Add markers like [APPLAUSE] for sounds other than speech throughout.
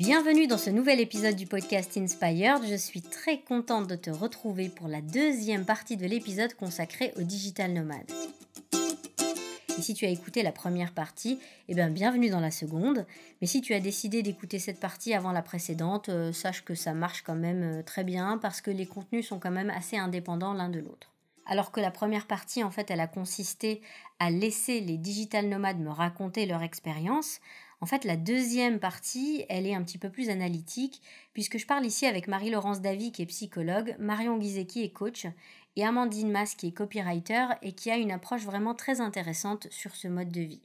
Bienvenue dans ce nouvel épisode du podcast Inspired. Je suis très contente de te retrouver pour la deuxième partie de l'épisode consacré au digital nomade. Et si tu as écouté la première partie, eh bien bienvenue dans la seconde. Mais si tu as décidé d'écouter cette partie avant la précédente, euh, sache que ça marche quand même euh, très bien parce que les contenus sont quand même assez indépendants l'un de l'autre. Alors que la première partie, en fait, elle a consisté à laisser les digital nomades me raconter leur expérience. En fait, la deuxième partie, elle est un petit peu plus analytique, puisque je parle ici avec Marie-Laurence Davy, qui est psychologue, Marion Guizeki est coach, et Amandine Mas, qui est copywriter, et qui a une approche vraiment très intéressante sur ce mode de vie.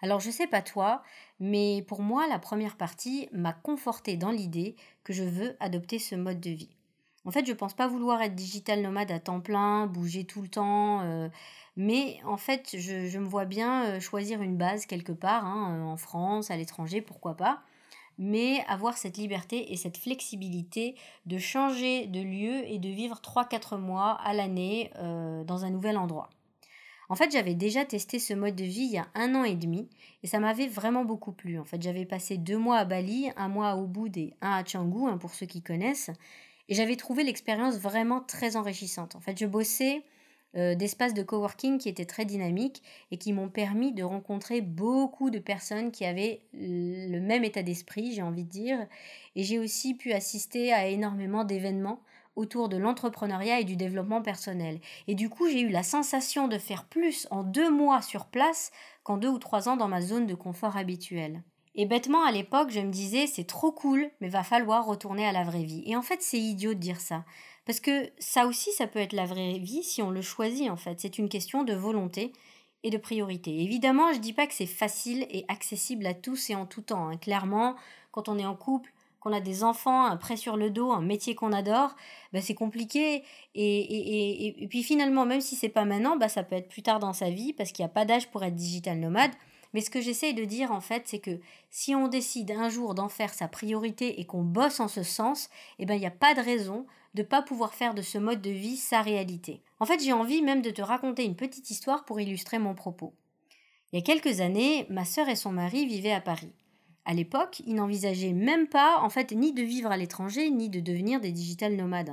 Alors je sais pas toi, mais pour moi, la première partie m'a conforté dans l'idée que je veux adopter ce mode de vie. En fait, je pense pas vouloir être digital nomade à temps plein, bouger tout le temps, euh, mais en fait, je, me vois bien euh, choisir une base quelque part, hein, euh, en France, à l'étranger, pourquoi pas, mais avoir cette liberté et cette flexibilité de changer de lieu et de vivre 3-4 mois à l'année dans un nouvel endroit. En fait, j'avais déjà testé ce mode de vie il y a un an et demi et ça m'avait vraiment beaucoup plu. En fait, j'avais passé deux mois à Bali, un mois à Ubud et un à Canggu, hein, pour ceux qui connaissent. Et j'avais trouvé l'expérience vraiment très enrichissante. En fait, je bossais euh, d'espaces de coworking qui étaient très dynamiques et qui m'ont permis de rencontrer beaucoup de personnes qui avaient le même état d'esprit, j'ai envie de dire. Et j'ai aussi pu assister à énormément d'événements autour de l'entrepreneuriat et du développement personnel. Et du coup, j'ai eu la sensation de faire plus en deux mois sur place qu'en deux ou trois ans dans ma zone de confort habituelle. Et bêtement, à l'époque, je me disais, c'est trop cool, mais va falloir retourner à la vraie vie. Et en fait, c'est idiot de dire ça. Parce que ça aussi, ça peut être la vraie vie si on le choisit, en fait. C'est une question de volonté et de priorité. Évidemment, je dis pas que c'est facile et accessible à tous et en tout temps. Hein. Clairement, quand on est en couple, qu'on a des enfants, un prêt sur le dos, un métier qu'on adore, bah c'est compliqué. Et, et, et, puis finalement, même si c'est pas maintenant, bah ça peut être plus tard dans sa vie parce qu'il n'y a pas d'âge pour être digital nomade. Mais ce que j'essaye de dire en fait, c'est que si on décide un jour d'en faire sa priorité et qu'on bosse en ce sens, eh ben il n'y a pas de raison de ne pas pouvoir faire de ce mode de vie sa réalité. En fait, j'ai envie même de te raconter une petite histoire pour illustrer mon propos. Il y a quelques années, ma sœur et son mari vivaient à Paris. À l'époque, ils n'envisageaient même pas, en fait, ni de vivre à l'étranger, ni de devenir des digital nomades.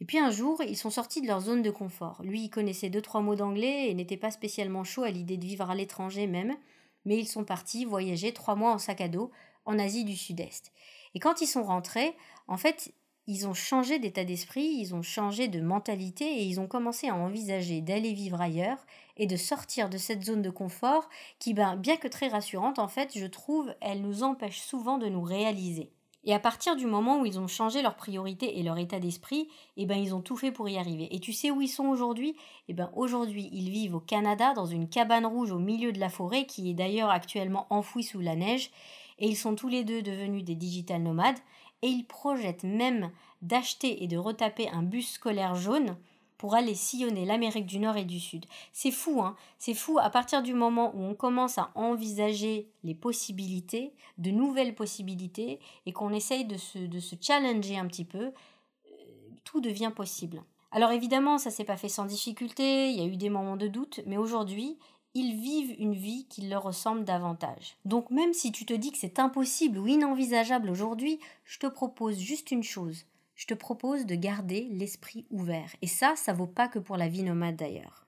Et puis un jour, ils sont sortis de leur zone de confort. Lui, il connaissait deux trois mots d'anglais et n'était pas spécialement chaud à l'idée de vivre à l'étranger même mais ils sont partis voyager trois mois en sac à dos en Asie du Sud-Est. Et quand ils sont rentrés, en fait, ils ont changé d'état d'esprit, ils ont changé de mentalité et ils ont commencé à envisager d'aller vivre ailleurs et de sortir de cette zone de confort qui, ben, bien que très rassurante, en fait, je trouve, elle nous empêche souvent de nous réaliser. Et à partir du moment où ils ont changé leurs priorités et leur état d'esprit, eh ben ils ont tout fait pour y arriver. Et tu sais où ils sont aujourd'hui? Eh ben aujourd'hui, ils vivent au Canada dans une cabane rouge au milieu de la forêt qui est d'ailleurs actuellement enfouie sous la neige. Et ils sont tous les deux devenus des digital nomades. Et ils projettent même d'acheter et de retaper un bus scolaire jaune pour aller sillonner l'Amérique du Nord et du Sud. C'est fou, hein C'est fou à partir du moment où on commence à envisager les possibilités, de nouvelles possibilités, et qu'on essaye de se, de se challenger un petit peu, euh, tout devient possible. Alors évidemment, ça s'est pas fait sans difficulté, il y a eu des moments de doute, mais aujourd'hui, ils vivent une vie qui leur ressemble davantage. Donc même si tu te dis que c'est impossible ou inenvisageable aujourd'hui, je te propose juste une chose, je te propose de garder l'esprit ouvert. Et ça, ça vaut pas que pour la vie nomade d'ailleurs.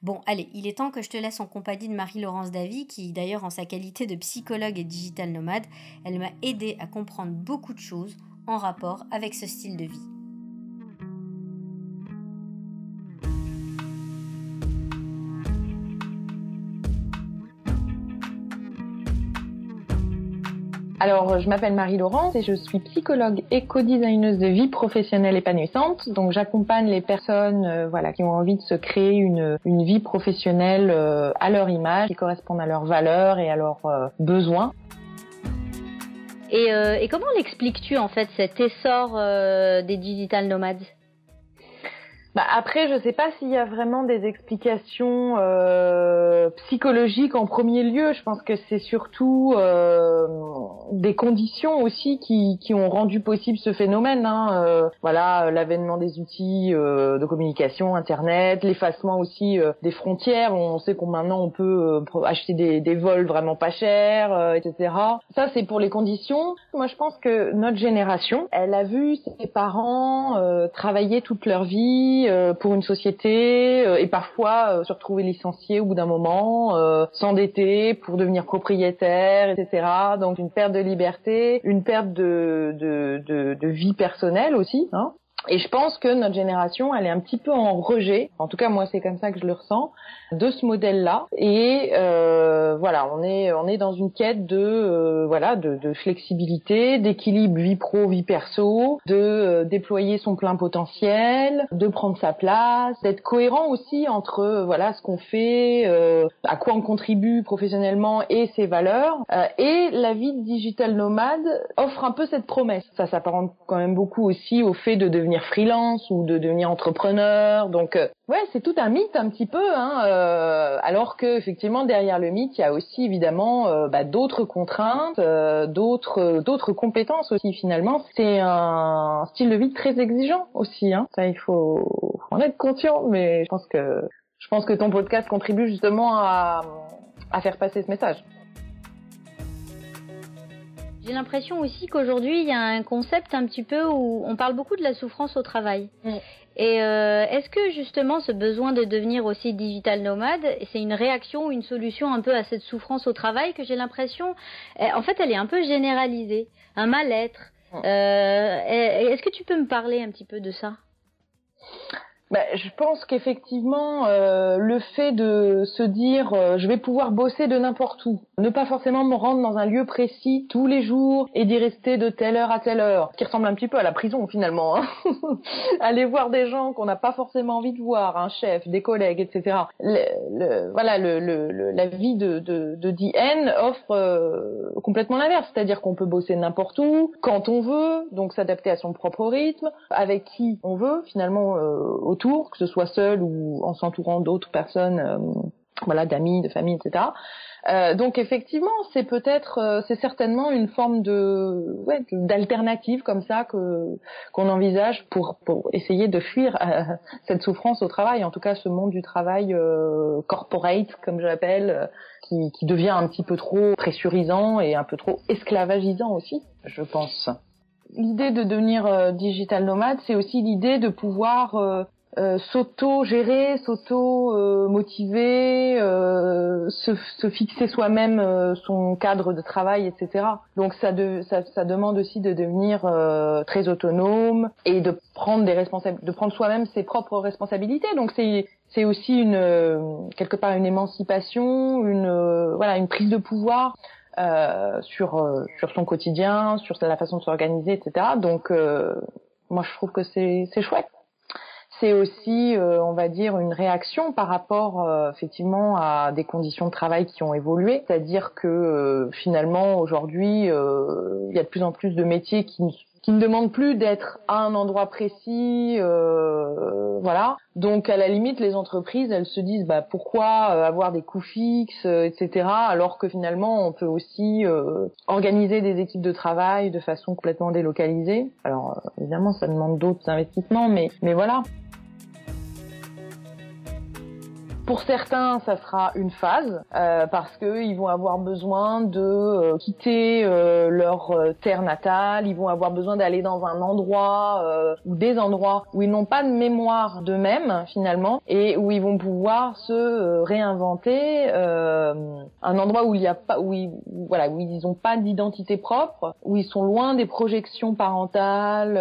Bon, allez, il est temps que je te laisse en compagnie de Marie-Laurence Davy, qui d'ailleurs en sa qualité de psychologue et digital nomade, elle m'a aidé à comprendre beaucoup de choses en rapport avec ce style de vie. Alors, je m'appelle Marie-Laurence et je suis psychologue et co-designeuse de vie professionnelle épanouissante. Donc, j'accompagne les personnes euh, voilà, qui ont envie de se créer une, vie professionnelle euh, à leur image, qui correspondent à leurs valeurs et à leurs euh, besoins. Et, et comment l'expliques-tu en fait cet essor des digital nomades? Bah après, je sais pas s'il y a vraiment des explications euh, psychologiques en premier lieu. Je pense que c'est surtout euh, des conditions aussi qui, qui ont rendu possible ce phénomène. Hein. Euh, voilà, l'avènement des outils euh, de communication, Internet, l'effacement aussi euh, des frontières. On sait qu'on maintenant on peut acheter des, des, vols vraiment pas chers, etc. Ça, c'est pour les conditions. Moi, je pense que notre génération, elle a vu ses parents travailler toute leur vie euh, pour une société euh, et parfois euh, se retrouver licencié au bout d'un moment, s'endetter pour devenir propriétaire, etc. Donc une perte de liberté, une perte de, vie personnelle aussi. Hein. Et je pense que notre génération, elle est un petit peu en rejet. En tout cas, moi, c'est comme ça que je le ressens de ce modèle-là. Et euh, voilà, on est on est dans une quête de euh, voilà de, de flexibilité, d'équilibre vie pro vie perso, de euh, déployer son plein potentiel, de prendre sa place, d'être cohérent aussi entre euh, voilà ce qu'on fait, à quoi on contribue professionnellement et ses valeurs. et la vie digital nomade offre un peu cette promesse. Ça s'apparente quand même beaucoup aussi au fait de devenir freelance ou de devenir entrepreneur. Donc ouais, c'est tout un mythe un petit peu. Hein, euh, alors que effectivement derrière le mythe, il y a aussi évidemment euh, bah, d'autres contraintes, euh, d'autres d'autres compétences aussi finalement. C'est un style de vie très exigeant aussi. Hein. Ça, il faut en être conscient. Mais je pense que je pense que ton podcast contribue justement à, à faire passer ce message. J'ai l'impression aussi qu'aujourd'hui, il y a un concept un petit peu où on parle beaucoup de la souffrance au travail. Et euh, est-ce que justement ce besoin de devenir aussi digital nomade, c'est une réaction ou une solution un peu à cette souffrance au travail que j'ai l'impression, eh, en fait, elle est un peu généralisée, un mal-être. Euh, est-ce que tu peux me parler un petit peu de ça? Bah, je pense qu'effectivement, euh, le fait de se dire euh, je vais pouvoir bosser de n'importe où, ne pas forcément me rendre dans un lieu précis tous les jours et d'y rester de telle heure à telle heure, qui ressemble un petit peu à la prison finalement. Hein [LAUGHS] Aller voir des gens qu'on n'a pas forcément envie de voir, un chef, des collègues, etc. Le, voilà, le, le, la vie de, de, de DN offre euh, complètement l'inverse, c'est-à-dire qu'on peut bosser n'importe où, quand on veut, donc s'adapter à son propre rythme, avec qui on veut, finalement euh, que ce soit seul ou en s'entourant d'autres personnes, euh, voilà, d'amis, de famille, etc. Euh, donc effectivement, c'est peut-être, euh, c'est certainement une forme de, ouais, d'alternative comme ça que qu'on envisage pour, pour essayer de fuir [LAUGHS] cette souffrance au travail, en tout cas ce monde du travail corporate, comme je l'appelle, qui, qui devient un petit peu trop pressurisant et un peu trop esclavagisant aussi, je pense l'idée de devenir digital nomade, c'est aussi l'idée de pouvoir euh, s'auto-gérer, s'auto-motiver, euh, se, se, fixer soi-même euh, son cadre de travail, etc. Donc ça, de, ça, ça demande aussi de devenir très autonome et de prendre des responsabilités, de prendre soi-même ses propres responsabilités. Donc c'est c'est aussi une quelque part une émancipation, une voilà une prise de pouvoir. Euh, sur sur son quotidien, sur la façon de s'organiser, etc. Donc moi je trouve que c'est c'est chouette c'est aussi, euh, on va dire, une réaction par rapport euh, effectivement à des conditions de travail qui ont évolué. C'est-à-dire que euh, finalement aujourd'hui, il y a de plus en plus de métiers qui ne qui ne demandent plus d'être à un endroit précis, voilà. Donc à la limite, les entreprises, elles se disent, bah pourquoi avoir des coûts fixes, etc. Alors que finalement, on peut aussi organiser des équipes de travail de façon complètement délocalisée. Alors évidemment, ça demande d'autres investissements, mais mais voilà. Pour certains, ça sera une phase euh, parce qu'ils vont avoir besoin de euh, quitter euh, leur terre natale, ils vont avoir besoin d'aller dans un endroit ou des endroits où ils n'ont pas de mémoire d'eux-mêmes finalement et où ils vont pouvoir se réinventer un endroit où il y a pas où ils, voilà où ils n'ont pas d'identité propre, où ils sont loin des projections parentales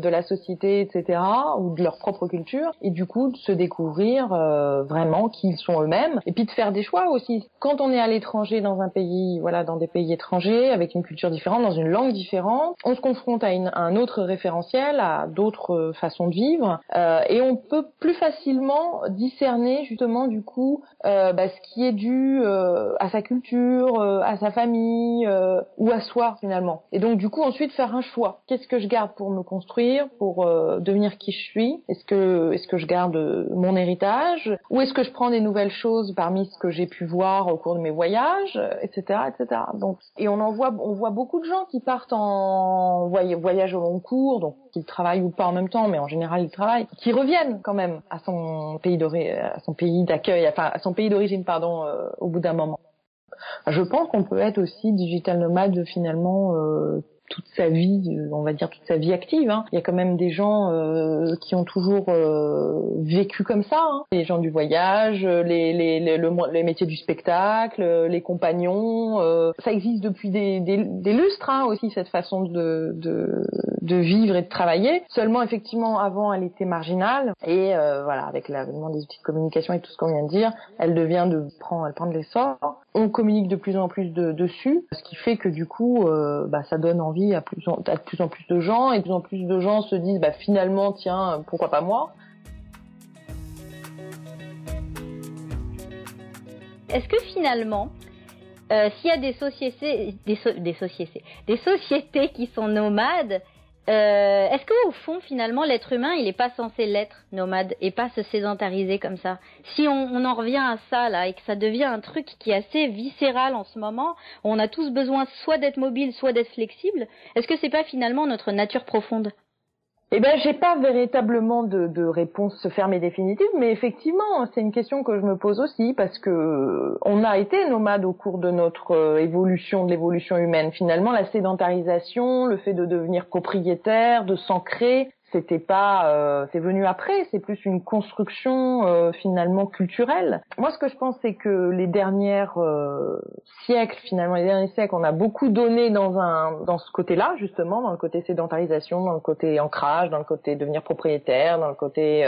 de la société, etc. ou de leur propre culture et du coup de se découvrir vraiment finalement qui ils sont eux-mêmes, et puis de faire des choix aussi. Quand on est à l'étranger dans un pays, voilà, dans des pays étrangers, avec une culture différente, dans une langue différente, on se confronte à, une, un autre référentiel, à d'autres façons de vivre, euh, et on peut plus facilement discerner justement du coup euh, bah, ce qui est dû euh, à sa culture, euh, à sa famille euh, ou à soi finalement. Et donc du coup ensuite faire un choix. Qu'est-ce que je garde pour me construire, pour devenir qui je suis? Est-ce que est-ce que je garde mon héritage? Ou est-ce que je prends des nouvelles choses parmi ce que j'ai pu voir au cours de mes voyages, etc., etc. Donc et on en voit on voit beaucoup de gens qui partent en voyage au long cours, donc qu'ils travaillent ou pas en même temps, mais en général ils travaillent, qui reviennent quand même à son pays à son pays d'accueil, enfin à son pays d'origine pardon, euh, au bout d'un moment. Je pense qu'on peut être aussi digital nomade finalement euh, toute sa vie, on va dire toute sa vie active. Hein. Il y a quand même des gens euh, qui ont toujours euh, vécu comme ça, hein. les gens du voyage, les, les, les, les, métiers du spectacle, les compagnons. Euh, ça existe depuis des, des, des lustres hein, aussi cette façon de, de, de, vivre et de travailler. Seulement effectivement avant elle était marginale et voilà avec l'avènement des outils de communication et tout ce qu'on vient de dire, elle devient de prendre, elle prend de l'essor. On communique de plus en plus de, dessus, ce qui fait que du coup bah, ça donne envie à, plus en, plus en plus de gens et de plus en plus de gens se disent bah finalement tiens pourquoi pas moi? Est-ce que finalement euh, s'il y a des sociétés des sociétés qui sont nomades euh, est-ce qu'au fond, finalement, l'être humain, il n'est pas censé l'être nomade et pas se sédentariser comme ça? Si on, en revient à ça, là, et que ça devient un truc qui est assez viscéral en ce moment, on a tous besoin soit d'être mobile, soit d'être flexible, est-ce que c'est pas finalement notre nature profonde? Eh ben, j'ai pas véritablement de, réponse ferme et définitive, mais effectivement, c'est une question que je me pose aussi parce que on a été nomade au cours de notre euh, évolution, de l'évolution humaine. Finalement, la sédentarisation, le fait de devenir propriétaire, de s'ancrer, c'était pas euh, c'est venu après c'est plus une construction euh, finalement culturelle. Moi ce que je pense c'est que les dernières euh, siècles finalement les derniers siècles on a beaucoup donné dans un dans ce côté là justement dans le côté sédentarisation dans le côté ancrage dans le côté devenir propriétaire dans le côté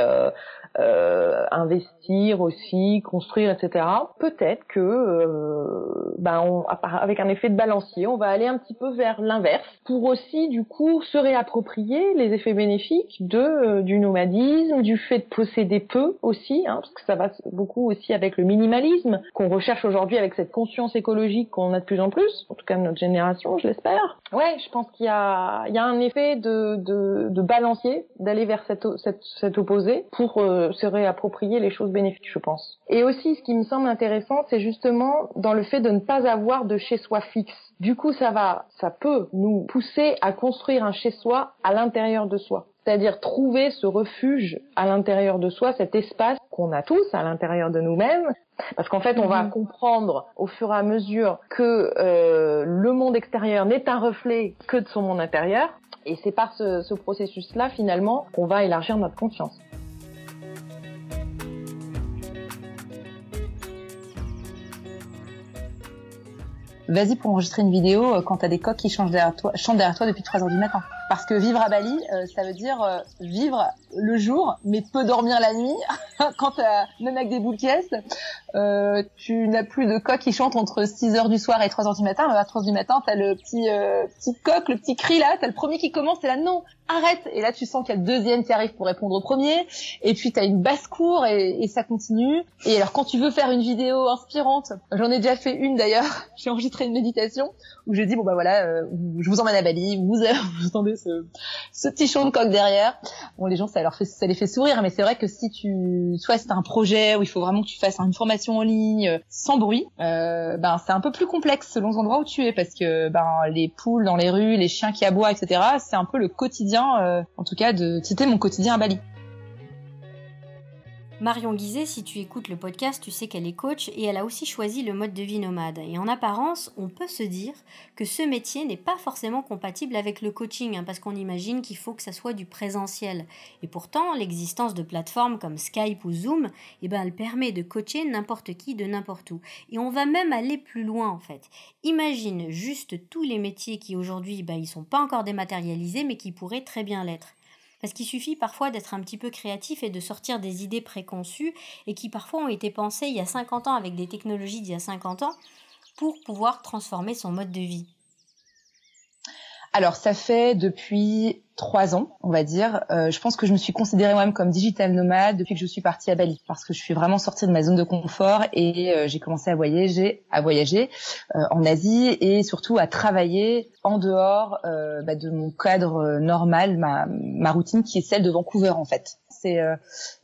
investir aussi construire etc peut-être que ben on, avec un effet de balancier on va aller un petit peu vers l'inverse pour aussi du coup se réapproprier les effets bénéfiques de euh, du nomadisme, du fait de posséder peu aussi, hein, parce que ça va beaucoup aussi avec le minimalisme qu'on recherche aujourd'hui avec cette conscience écologique qu'on a de plus en plus, en tout cas de notre génération, je l'espère. Ouais, je pense qu'il y a il y a un effet de de, de balancier, d'aller vers cette, cette, cet opposé pour euh, se réapproprier les choses bénéfiques, je pense. Et aussi, ce qui me semble intéressant, c'est justement dans le fait de ne pas avoir de chez soi fixe. Du coup, ça va, ça peut nous pousser à construire un chez soi à l'intérieur de soi c'est-à-dire trouver ce refuge à l'intérieur de soi, cet espace qu'on a tous à l'intérieur de nous-mêmes, parce qu'en fait, on va mhm. comprendre au fur et à mesure que euh, le monde extérieur n'est un reflet que de son monde intérieur, et c'est par ce, ce processus-là, finalement, qu'on va élargir notre conscience. vas-y pour enregistrer une vidéo euh, quand t'as des coqs qui chantent derrière toi, chantent derrière toi depuis 3 heures du matin. Parce que vivre à Bali, euh, ça veut dire euh, vivre le jour, mais peu dormir la nuit. [LAUGHS] Quand t'as, même avec des boules euh, tu n'as plus de coq qui chante entre 6 heures du soir et 3 heures du matin. À 3 heures du matin, t'as le petit, petit coq, le petit cri là, t'as le premier qui commence, et là non, arrête. Et là, tu sens qu'il y a le deuxième qui arrive pour répondre au premier. Et puis t'as une basse-cour et, et ça continue. Et alors quand tu veux faire une vidéo inspirante, j'en ai déjà fait une d'ailleurs, [LAUGHS] j'ai enregistré une méditation où je dis bon bah voilà, euh, je vous emmène à Bali, vous, [LAUGHS] vous entendez ce, ce petit de coq derrière. Bon les gens ça leur fait ça les fait sourire, mais c'est vrai que si tu soit c'est un projet où il faut vraiment que tu fasses une formation en ligne euh, sans bruit, euh, ben c'est un peu plus complexe selon l'endroit où tu es parce que ben les poules dans les rues, les chiens qui aboient, etc. C'est un peu le quotidien, euh, en tout cas de c'était mon quotidien à Bali. Marion Guizet, si tu écoutes le podcast, tu sais qu'elle est coach et elle a aussi choisi le mode de vie nomade. Et en apparence, on peut se dire que ce métier n'est pas forcément compatible avec le coaching, hein, parce qu'on imagine qu'il faut que ça soit du présentiel. Et pourtant, l'existence de plateformes comme Skype ou Zoom, eh ben, elle permet de coacher n'importe qui de n'importe où. Et on va même aller plus loin en fait. Imagine juste tous les métiers qui aujourd'hui, ben, ils sont pas encore dématérialisés, mais qui pourraient très bien l'être. Parce qu'il suffit parfois d'être un petit peu créatif et de sortir des idées préconçues et qui parfois ont été pensées il y a 50 ans avec des technologies d'il y a 50 ans pour pouvoir transformer son mode de vie. Alors ça fait depuis trois ans, on va dire. Euh, je pense que je me suis considérée moi-même comme digital nomade depuis que je suis partie à Bali, parce que je suis vraiment sortie de ma zone de confort et euh, j'ai commencé à voyager, à voyager euh, en Asie et surtout à travailler en dehors bah, de mon cadre normal, ma, ma routine qui est celle de Vancouver en fait. C'est euh,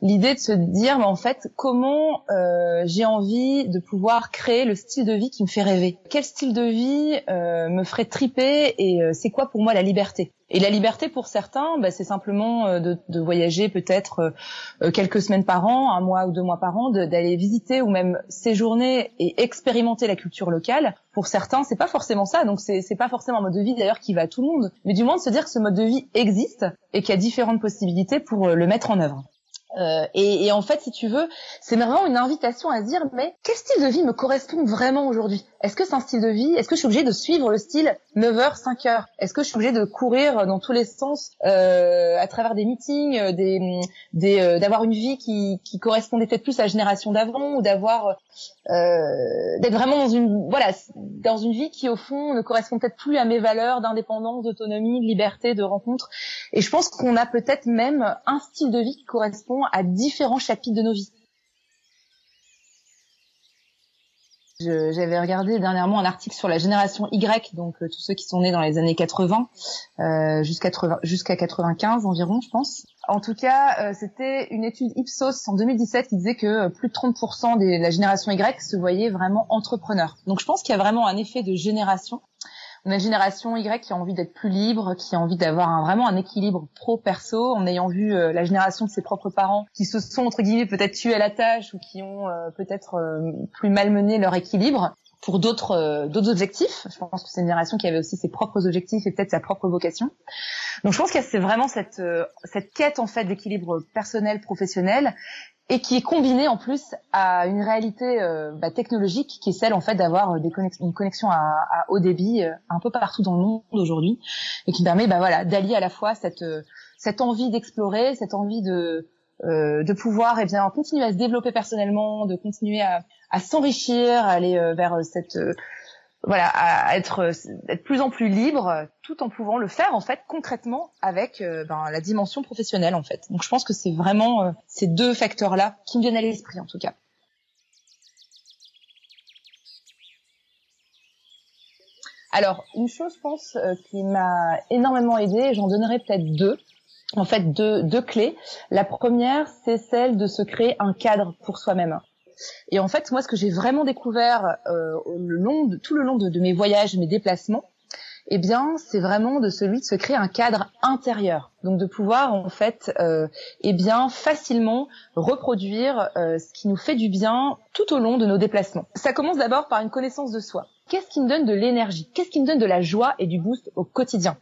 l'idée de se dire, mais en fait, comment euh, j'ai envie de pouvoir créer le style de vie qui me fait rêver. Quel style de vie euh, me ferait triper et c'est quoi pour moi la liberté? Et la liberté pour certains, bah, c'est simplement de, de, voyager peut-être quelques semaines par an, un mois ou deux mois par an, d'aller visiter ou même séjourner et expérimenter la culture locale. Pour certains, c'est pas forcément ça, donc c'est pas forcément un mode de vie d'ailleurs qui va à tout le monde, mais du moins de se dire que ce mode de vie existe et qu'il y a différentes possibilités pour le mettre en œuvre. Euh, et, et, en fait, si tu veux, c'est vraiment une invitation à se dire, mais quel style de vie me correspond vraiment aujourd'hui? Est-ce que c'est un style de vie? Est-ce que je suis obligée de suivre le style 9h, 5h Est-ce que je suis obligée de courir dans tous les sens euh, à travers des meetings, euh, euh, d'avoir une vie qui, qui correspondait peut-être plus à la génération d'avant ou d'avoir euh, d'être vraiment dans une voilà dans une vie qui au fond ne correspond peut-être plus à mes valeurs d'indépendance, d'autonomie, de liberté, de rencontre. Et je pense qu'on a peut-être même un style de vie qui correspond à différents chapitres de nos vies. J'avais regardé dernièrement un article sur la génération Y, donc euh, tous ceux qui sont nés dans les années 80 euh, jusqu'à 95 environ, je pense. En tout cas, euh, c'était une étude Ipsos en 2017 qui disait que plus de 30% de la génération Y se voyaient vraiment entrepreneurs. Donc je pense qu'il y a vraiment un effet de génération on a une génération Y qui a envie d'être plus libre, qui a envie d'avoir vraiment un équilibre pro-perso, en ayant vu euh, la génération de ses propres parents qui se sont entre guillemets peut-être tués à la tâche ou qui ont euh, peut-être euh, plus malmené leur équilibre pour d'autres d'autres objectifs. Je pense que c'est une génération qui avait aussi ses propres objectifs et peut-être sa propre vocation. Donc je pense que c'est vraiment cette cette quête en fait d'équilibre personnel professionnel et qui est combiné en plus à une réalité euh, bah, technologique qui est celle en fait d'avoir euh, une connexion à, à, haut débit euh, un peu partout dans le monde aujourd'hui et qui permet bah voilà d'allier à la fois cette cette envie d'explorer, cette envie de de pouvoir et eh bien continuer à se développer personnellement, de continuer à, à s'enrichir, aller vers cette voilà, à être, être plus en plus libre, tout en pouvant le faire en fait concrètement avec euh, ben, la dimension professionnelle en fait. Donc je pense que c'est vraiment euh, ces deux facteurs-là qui me viennent à l'esprit en tout cas. Alors une chose, je pense, euh, qui m'a énormément aidée, j'en donnerai peut-être deux. En fait, deux, deux clés. La première, c'est celle de se créer un cadre pour soi-même. Et en fait, moi, ce que j'ai vraiment découvert euh, le long de, tout le long de, mes voyages, mes déplacements, eh bien, c'est vraiment de celui de se créer un cadre intérieur. Donc de pouvoir en fait, euh, eh bien, facilement reproduire euh, ce qui nous fait du bien tout au long de nos déplacements. Ça commence d'abord par une connaissance de soi. Qu'est-ce qui me donne de l'énergie? Qu'est-ce qui me donne de la joie et du boost au quotidien?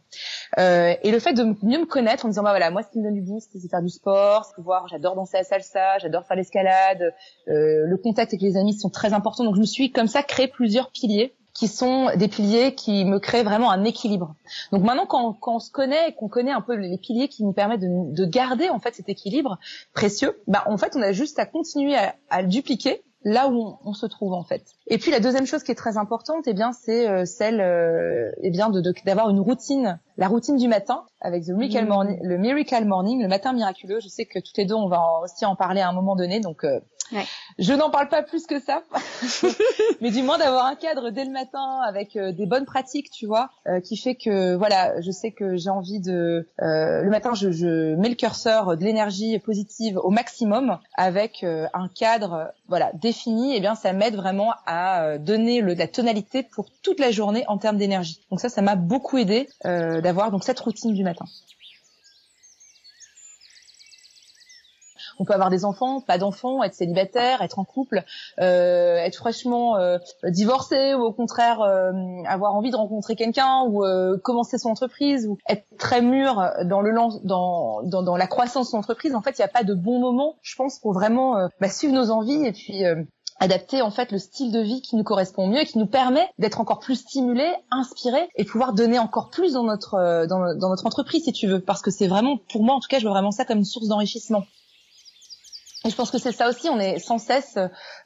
Euh, Et le fait de mieux me connaître en me disant bah voilà, moi ce qui me donne du boost, c'est faire du sport, c'est voir, j'adore danser à salsa, j'adore faire l'escalade, euh, le contact avec les amis sont très importants. Donc je me suis comme ça créé plusieurs piliers qui sont des piliers qui me créent vraiment un équilibre. Donc maintenant, quand, quand on se connaît et qu'on connaît un peu les piliers qui nous permettent de, de garder en fait cet équilibre précieux, bah en fait, on a juste à continuer à, à le dupliquer là où on, se trouve en fait. Et puis la deuxième chose qui est très importante, eh bien, c'est euh, celle, euh, eh bien, de d'avoir une routine, la routine du matin avec the miracle morning, le miracle morning, le matin miraculeux. Je sais que toutes les deux, on va aussi en parler à un moment donné, donc euh, je n'en parle pas plus que ça, [LAUGHS] [LAUGHS] mais du moins d'avoir un cadre dès le matin avec euh, des bonnes pratiques, tu vois, euh, qui fait que voilà, je sais que j'ai envie de euh, le matin, je, je, mets le curseur de l'énergie positive au maximum avec un cadre voilà défini. Et eh bien, ça m'aide vraiment à donner le, la tonalité pour toute la journée en termes d'énergie. Donc ça, ça m'a beaucoup aidé d'avoir donc cette routine du matin. On peut avoir des enfants, pas d'enfants, être célibataire, être en couple, euh, être fraîchement euh, divorcé ou au contraire euh, avoir envie de rencontrer quelqu'un ou euh, commencer son entreprise ou être très mûr dans le dans, dans, la croissance de son entreprise. En fait, il n'y a pas de bon moment, je pense, pour vraiment bah, suivre nos envies et puis adapter en fait le style de vie qui nous correspond mieux et qui nous permet d'être encore plus stimulés, inspirés et pouvoir donner encore plus dans notre euh, dans, dans notre entreprise si tu veux parce que c'est vraiment pour moi en tout cas je vois vraiment ça comme une source d'enrichissement. Et je pense que c'est ça aussi, on est sans cesse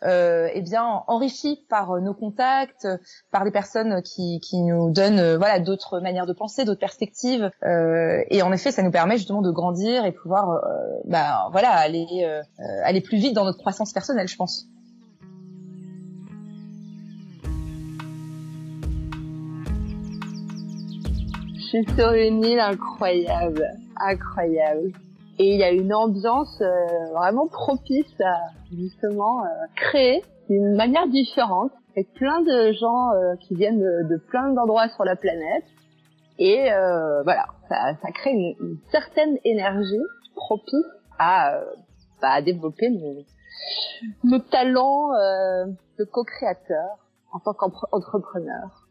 euh, eh bien enrichi par nos contacts, par les personnes qui, qui nous donnent euh, voilà d'autres manières de penser, d'autres perspectives. Euh, et en effet, ça nous permet justement de grandir et pouvoir euh, bah, voilà aller euh, aller plus vite dans notre croissance personnelle, je pense. Suis sur une île incroyable, incroyable. Et il y a une ambiance euh, vraiment propice à justement euh, créer d'une manière différente. Avec plein de gens euh, qui viennent de, plein d'endroits sur la planète. Et voilà ça, ça crée une, certaine énergie propice à, bah, à développer nos, nos talents de co-créateur en tant qu'entrepreneur.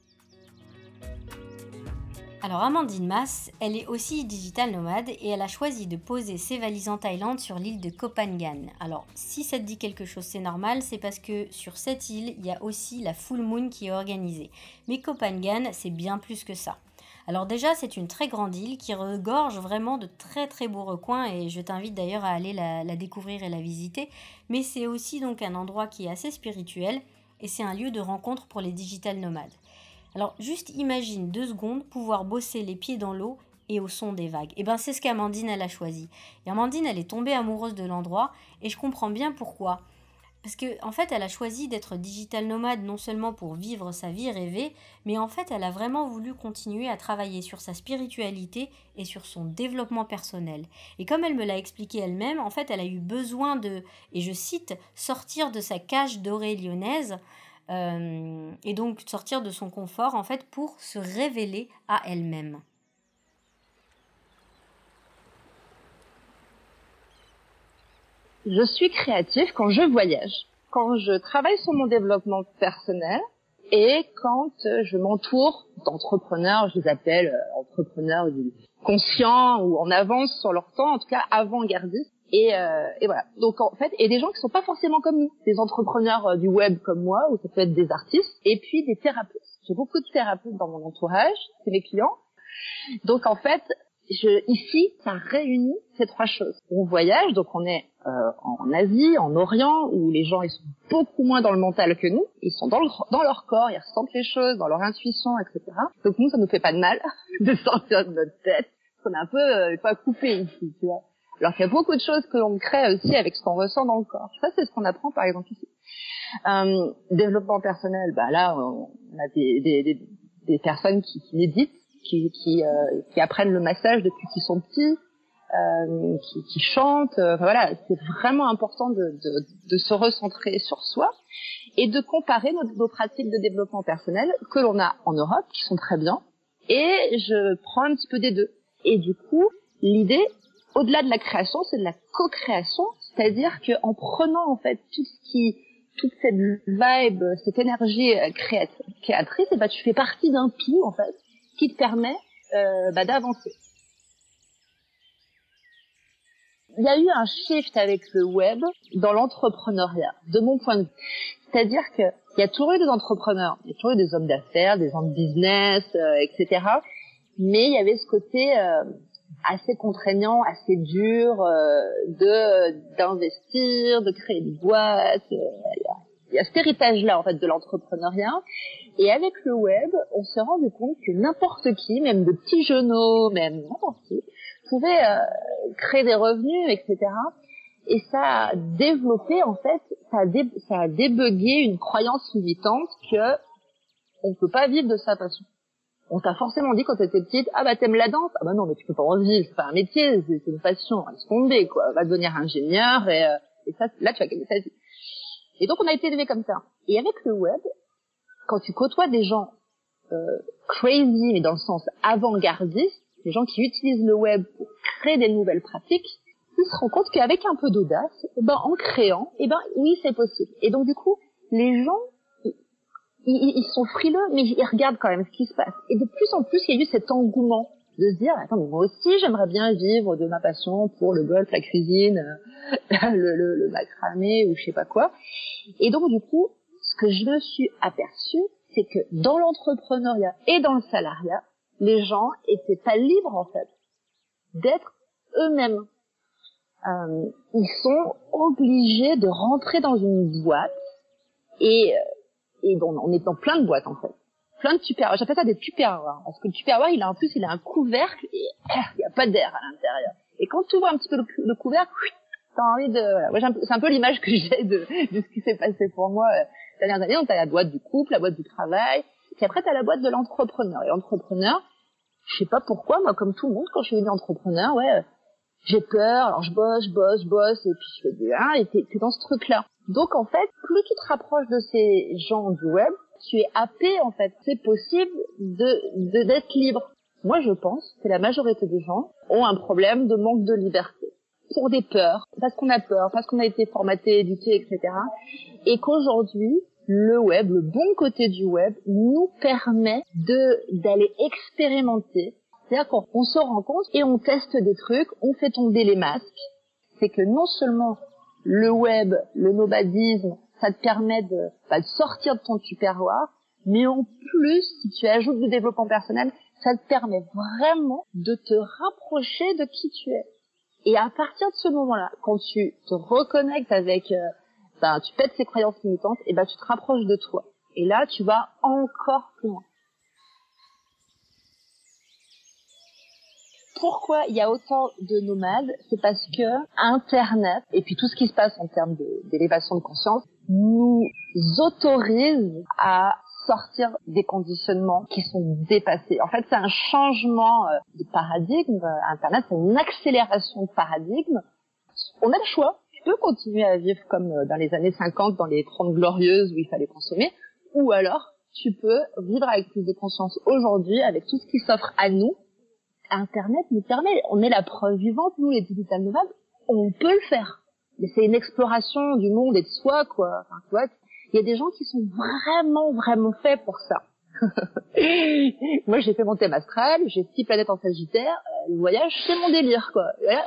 Alors Amandine Mas, elle est aussi digital nomade et elle a choisi de poser ses valises en Thaïlande sur l'île de Kopangan. Alors si ça te dit quelque chose, c'est normal, c'est parce que sur cette île, il y a aussi la full moon qui est organisée. Mais Kopangan, c'est bien plus que ça. Alors déjà, c'est une très grande île qui regorge vraiment de très très beaux recoins et je t'invite d'ailleurs à aller la, la découvrir et la visiter. Mais c'est aussi donc un endroit qui est assez spirituel et c'est un lieu de rencontre pour les digital nomades. Alors juste imagine deux secondes pouvoir bosser les pieds dans l'eau et au son des vagues. Et eh ben c'est ce qu'Amandine elle a choisi. Et Amandine elle est tombée amoureuse de l'endroit et je comprends bien pourquoi. Parce que en fait elle a choisi d'être digital nomade non seulement pour vivre sa vie rêvée, mais en fait elle a vraiment voulu continuer à travailler sur sa spiritualité et sur son développement personnel. Et comme elle me l'a expliqué elle-même, en fait elle a eu besoin de, et je cite, sortir de sa cage dorée lyonnaise euh, et donc sortir de son confort en fait pour se révéler à elle-même. Je suis créatif quand je voyage, quand je travaille sur mon développement personnel et quand je m'entoure d'entrepreneurs, je les appelle euh, entrepreneurs conscients ou en avance sur leur temps, en tout cas avant-gardistes, et, euh, et, voilà. Donc en fait, et des gens qui sont pas forcément comme nous, des entrepreneurs euh, du web comme moi, ou ça peut être des artistes, et puis des thérapeutes. J'ai beaucoup de thérapeutes dans mon entourage, c'est mes clients. Donc en fait, je, ici, ça réunit ces trois choses. On voyage, donc on est euh, en Asie, en Orient, où les gens ils sont beaucoup moins dans le mental que nous. Ils sont dans, le, dans leur corps, ils ressentent les choses, dans leur intuition, etc. Donc nous, ça nous fait pas de mal [LAUGHS] de sortir de notre tête. On est un peu euh, pas coupé ici, tu vois. Alors qu'il y a beaucoup de choses que l'on crée aussi avec ce qu'on ressent dans le corps. Ça, c'est ce qu'on apprend par exemple ici. Euh, développement personnel, bah là, on a des, des, des, personnes qui, qui méditent, qui, qui, euh, qui, apprennent le massage depuis qu'ils sont petits, euh, qui, qui, chantent. Enfin, voilà, c'est vraiment important de, de, de, se recentrer sur soi et de comparer nos pratiques de développement personnel que l'on a en Europe, qui sont très bien, et je prends un petit peu des deux. Et du coup, l'idée, au-delà de la création, c'est de la co-création, c'est-à-dire qu'en prenant en fait tout ce qui toute cette vibe, cette énergie euh, créatrice, et eh bah, ben, tu fais partie d'un tout en fait qui te permet euh, bah, d'avancer. Il y a eu un shift avec le web dans l'entrepreneuriat, de mon point de vue. C'est-à-dire qu'il y a toujours eu des entrepreneurs, il y a toujours eu des hommes d'affaires, des hommes de business, euh, etc. Mais il y avait ce côté euh, assez contraignant, assez dur euh, de d'investir, de créer une boîte. Euh, il y a cet héritage-là en fait de l'entrepreneuriat. Et avec le web, on s'est rendu compte que n'importe qui, même de petits genoux, même n'importe qui, pouvait euh, créer des revenus, etc. Et ça a développé en fait, ça a, dé ça a débugué une croyance limitante que on peut pas vivre de sa passion on t'a forcément dit quand t'étais petite, ah bah t'aimes la danse, ah bah non mais tu peux pas en vivre, c'est pas un métier, c'est une passion, laisse tomber quoi, va devenir ingénieur et, euh, et ça, là tu vas gagner ta vie. Et donc on a été élevé comme ça. Et avec le web, quand tu côtoies des gens euh, crazy, mais dans le sens avant-gardiste, des gens qui utilisent le web pour créer des nouvelles pratiques, tu te rends compte qu'avec un peu d'audace, eh ben en créant, eh ben oui c'est possible. Et donc du coup, les gens ils, ils, sont frileux, mais ils regardent quand même ce qui se passe. Et de plus en plus, il y a eu cet engouement de se dire attends mais moi aussi j'aimerais bien vivre de ma passion pour le golf, la cuisine, [LAUGHS] le, le, le macramé ou je sais pas quoi. Et donc du coup, ce que je me suis aperçue, c'est que dans l'entrepreneuriat et dans le salariat, les gens étaient pas libres en fait d'être eux-mêmes. Euh, ils sont obligés de rentrer dans une boîte et euh, et bon, on est dans plein de boîtes en fait plein de tupperwares. J'appelle ça des tupperwares. Parce que le tupperware, il a en plus, il a un couvercle et il n'y a pas d'air à l'intérieur. Et quand tu ouvres un petit peu le, couvercle, t'as envie de, voilà. c'est un peu l'image que [LAUGHS] j'ai de, de ce qui s'est passé pour moi euh, ces dernières années. Donc, t'as la boîte du couple, la boîte du travail. Puis après, t'as la boîte de l'entrepreneur. Et l'entrepreneur, je sais pas pourquoi, moi, comme tout le monde, quand je suis devenu entrepreneur, ouais, euh, j'ai peur, alors je bosse, je bosse, je bosse, et puis je fais du, hein, et t'es dans ce truc-là. Donc, en fait, plus tu te rapproches de ces gens du web, tu es happé en fait. C'est possible de d'être libre. Moi, je pense que la majorité des gens ont un problème de manque de liberté pour des peurs, parce qu'on a peur, parce qu'on a été formaté, éduqué, etc. Et qu'aujourd'hui, le web, le bon côté du web, nous permet de d'aller expérimenter. C'est-à-dire qu'on se rend compte et on teste des trucs, on fait tomber les masques. C'est que non seulement le web, le nomadisme, ça te permet de, bah, de sortir de ton tupperware, mais en plus, si tu ajoutes du développement personnel, ça te permet vraiment de te rapprocher de qui tu es. Et à partir de ce moment-là, quand tu te reconnectes avec, euh, bah, tu pètes ces croyances limitantes, et bah, tu te rapproches de toi. Et là, tu vas encore plus loin. Pourquoi il y a autant de nomades, c'est parce que Internet et puis tout ce qui se passe en termes d'élévation de, conscience nous autorise à sortir des conditionnements qui sont dépassés. En fait, c'est un changement euh, de paradigme. Internet, c'est une accélération de paradigme. On a le choix. Tu peux continuer à vivre comme euh, dans les années 50, dans les 30 glorieuses où il fallait consommer, ou alors tu peux vivre avec plus de conscience aujourd'hui, avec tout ce qui s'offre à nous, Internet nous permet, on est la preuve vivante, nous les digital nomades, on peut le faire. Mais c'est une exploration du monde et de soi, quoi. Enfin, tu vois, il y a des gens qui sont vraiment, vraiment faits pour ça. [LAUGHS] Moi, j'ai fait mon thème astral, j'ai six planètes en Sagittaire. Euh, le voyage, c'est mon délire, quoi.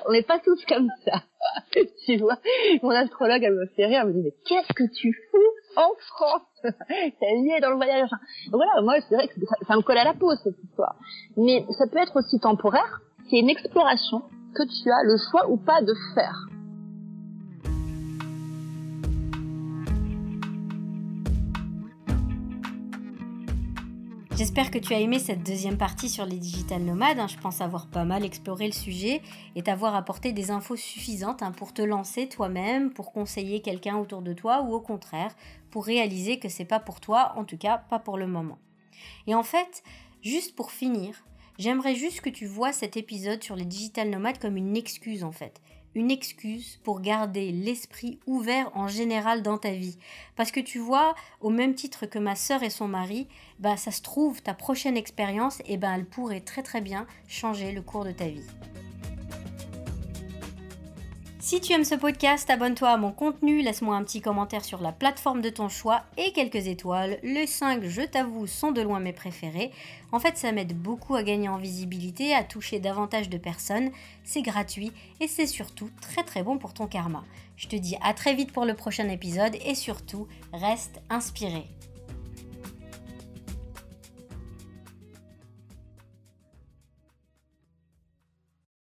on n'est pas tous comme ça. [LAUGHS] tu vois, mon astrologue, elle me fait rire, elle me dit, mais qu'est-ce que tu fous en France [LAUGHS] T'as lié dans le voyage. voilà, moi, c'est vrai que ça, me colle à la peau, cette histoire. Mais ça peut être aussi temporaire. C'est une exploration que tu as le choix ou pas de faire. J'espère que tu as aimé cette deuxième partie sur les digital nomades. Hein. Je pense avoir pas mal exploré le sujet et t'avoir apporté des infos suffisantes hein, pour te lancer toi-même, pour conseiller quelqu'un autour de toi ou au contraire pour réaliser que c'est pas pour toi, en tout cas pas pour le moment. Et en fait, juste pour finir, j'aimerais juste que tu vois cet épisode sur les digital nomades comme une excuse en fait une excuse pour garder l'esprit ouvert en général dans ta vie. Parce que tu vois, au même titre que ma sœur et son mari, bah ça se trouve, ta prochaine expérience, et eh ben elle pourrait très très bien changer le cours de ta vie. Si tu aimes ce podcast, abonne-toi à mon contenu, laisse-moi un petit commentaire sur la plateforme de ton choix et quelques étoiles. Les 5, je t'avoue, sont de loin mes préférés. En fait, ça m'aide beaucoup à gagner en visibilité, à toucher davantage de personnes. C'est gratuit et c'est surtout très très bon pour ton karma. Je te dis à très vite pour le prochain épisode et surtout, reste inspiré.